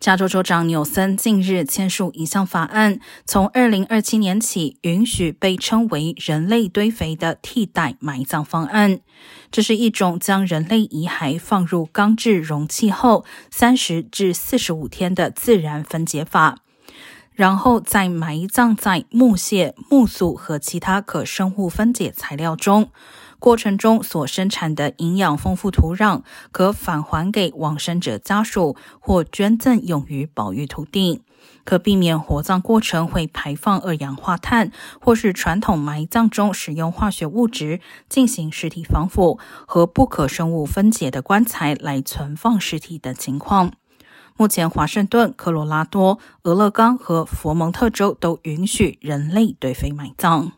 加州州长纽森近日签署一项法案，从二零二七年起允许被称为人类堆肥的替代埋葬方案。这是一种将人类遗骸放入钢制容器后三十至四十五天的自然分解法，然后再埋葬在木屑、木素和其他可生物分解材料中。过程中所生产的营养丰富土壤可返还给往生者家属，或捐赠用于保育土地，可避免火葬过程会排放二氧化碳，或是传统埋葬中使用化学物质进行尸体防腐和不可生物分解的棺材来存放尸体等情况。目前，华盛顿、科罗拉多、俄勒冈和佛蒙特州都允许人类堆肥埋葬。